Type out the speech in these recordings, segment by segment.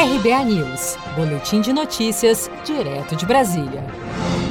RBA News, Boletim de Notícias, direto de Brasília.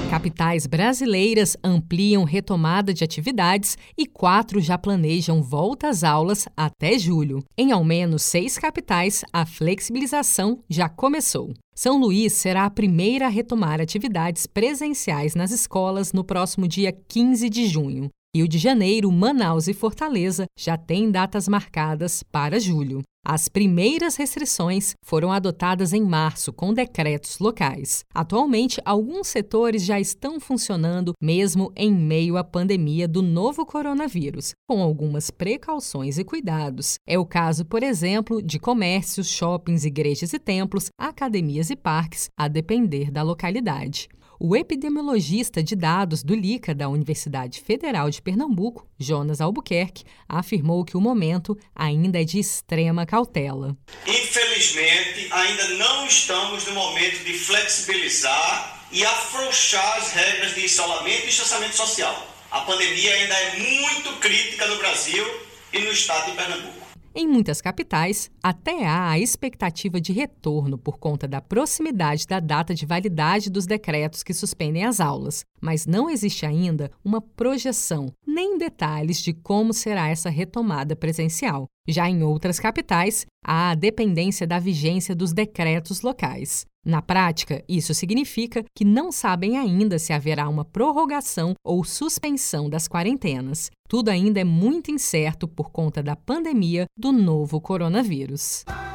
Capitais brasileiras ampliam retomada de atividades e quatro já planejam volta às aulas até julho. Em ao menos seis capitais, a flexibilização já começou. São Luís será a primeira a retomar atividades presenciais nas escolas no próximo dia 15 de junho. Rio de Janeiro, Manaus e Fortaleza já têm datas marcadas para julho. As primeiras restrições foram adotadas em março com decretos locais. Atualmente, alguns setores já estão funcionando mesmo em meio à pandemia do novo coronavírus, com algumas precauções e cuidados. É o caso, por exemplo, de comércios, shoppings, igrejas e templos, academias e parques, a depender da localidade. O epidemiologista de dados do LICA da Universidade Federal de Pernambuco, Jonas Albuquerque, afirmou que o momento ainda é de extrema cautela. Infelizmente, ainda não estamos no momento de flexibilizar e afrouxar as regras de isolamento e distanciamento social. A pandemia ainda é muito crítica no Brasil e no estado de Pernambuco. Em muitas capitais, até há a expectativa de retorno por conta da proximidade da data de validade dos decretos que suspendem as aulas, mas não existe ainda uma projeção nem detalhes de como será essa retomada presencial. Já em outras capitais, há a dependência da vigência dos decretos locais. Na prática, isso significa que não sabem ainda se haverá uma prorrogação ou suspensão das quarentenas. Tudo ainda é muito incerto por conta da pandemia do novo coronavírus.